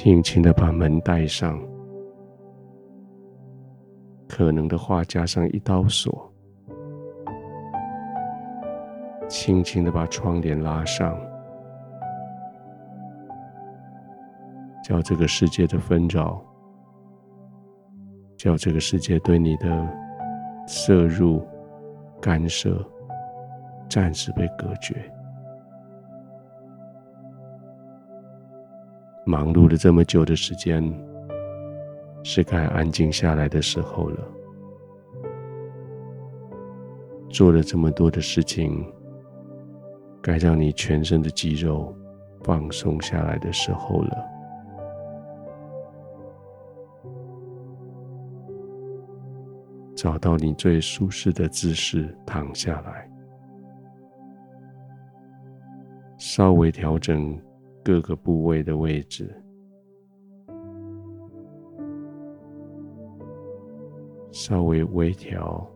轻轻的把门带上，可能的话加上一道锁，轻轻的把窗帘拉上，叫这个世界的纷扰，叫这个世界对你的摄入、干涉，暂时被隔绝。忙碌了这么久的时间，是该安静下来的时候了。做了这么多的事情，该让你全身的肌肉放松下来的时候了。找到你最舒适的姿势，躺下来，稍微调整。各个部位的位置，稍微微调，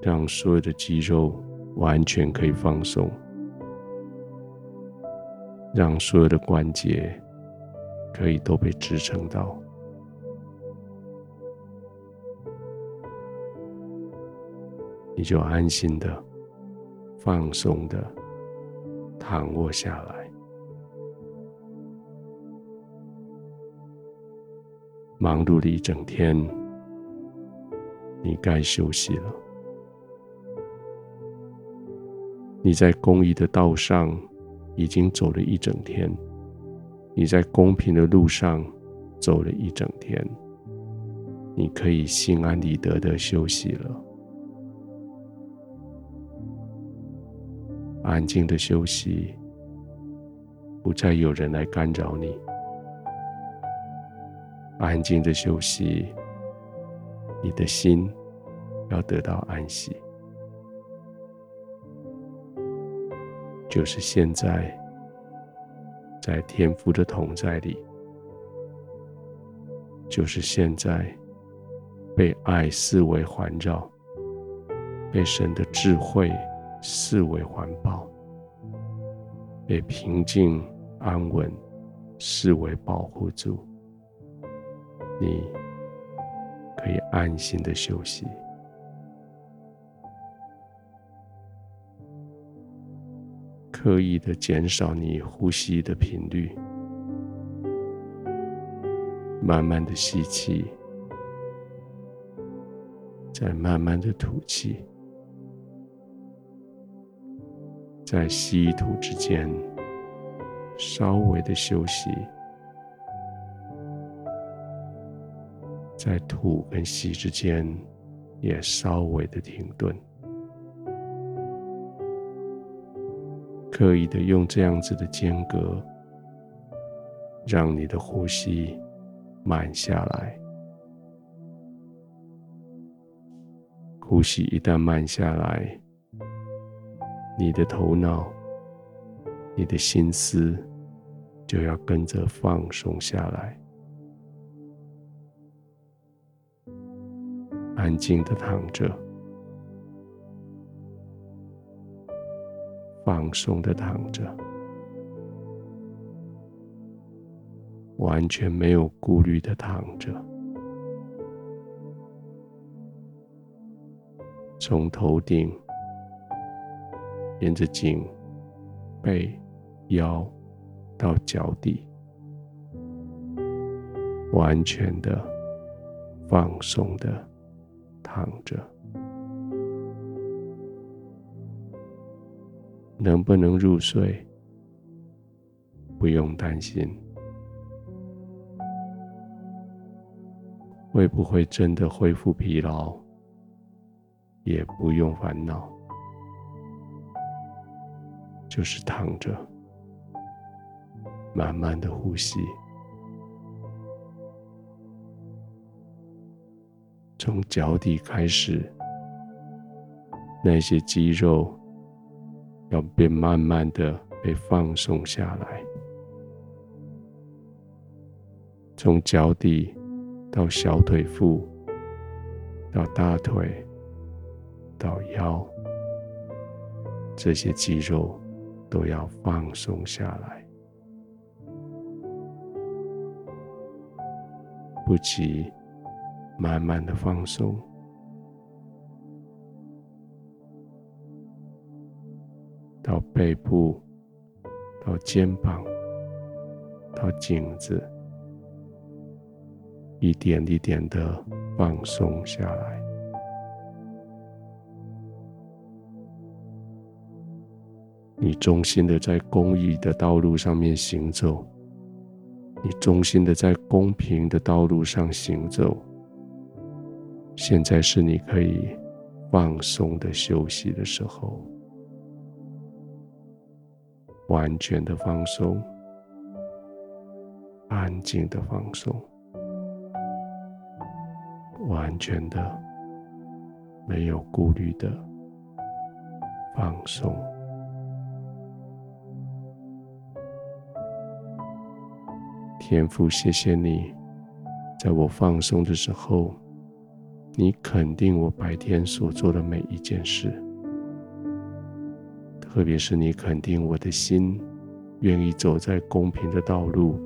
让所有的肌肉完全可以放松，让所有的关节可以都被支撑到，你就安心的、放松的躺卧下来。忙碌了一整天，你该休息了。你在公益的道上已经走了一整天，你在公平的路上走了一整天，你可以心安理得的休息了，安静的休息，不再有人来干扰你。安静的休息，你的心要得到安息。就是现在，在天父的同在里；就是现在，被爱四围环绕，被神的智慧四围环抱，被平静安稳四围保护住。你可以安心的休息，刻意的减少你呼吸的频率，慢慢的吸气，再慢慢的吐气，在吸吐之间稍微的休息。在吐跟吸之间，也稍微的停顿，刻意的用这样子的间隔，让你的呼吸慢下来。呼吸一旦慢下来，你的头脑、你的心思就要跟着放松下来。安静的躺着，放松的躺着，完全没有顾虑的躺着，从头顶沿着颈、背、腰到脚底，完全的放松的。躺着，能不能入睡？不用担心。会不会真的恢复疲劳？也不用烦恼。就是躺着，慢慢的呼吸。从脚底开始，那些肌肉要被慢慢的被放松下来。从脚底到小腿腹，到大腿，到腰，这些肌肉都要放松下来。不急，慢慢的放松，到背部，到肩膀，到颈子，一点一点的放松下来。你忠心的在公益的道路上面行走，你忠心的在公平的道路上行走。现在是你可以放松的休息的时候，完全的放松，安静的放松，完全的没有顾虑的放松。天父，谢谢你，在我放松的时候，你肯定我白天所做的每一件事，特别是你肯定我的心，愿意走在公平的道路、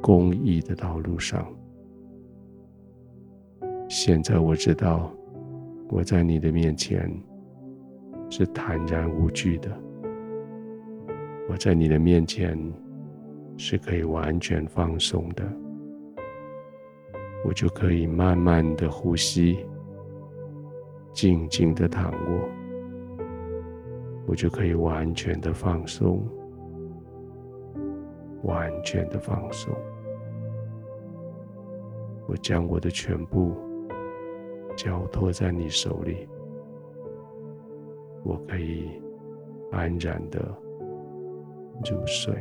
公义的道路上。现在我知道，我在你的面前是坦然无惧的，我在你的面前。是可以完全放松的，我就可以慢慢的呼吸，静静的躺卧，我就可以完全的放松，完全的放松。我将我的全部交托在你手里，我可以安然的入睡。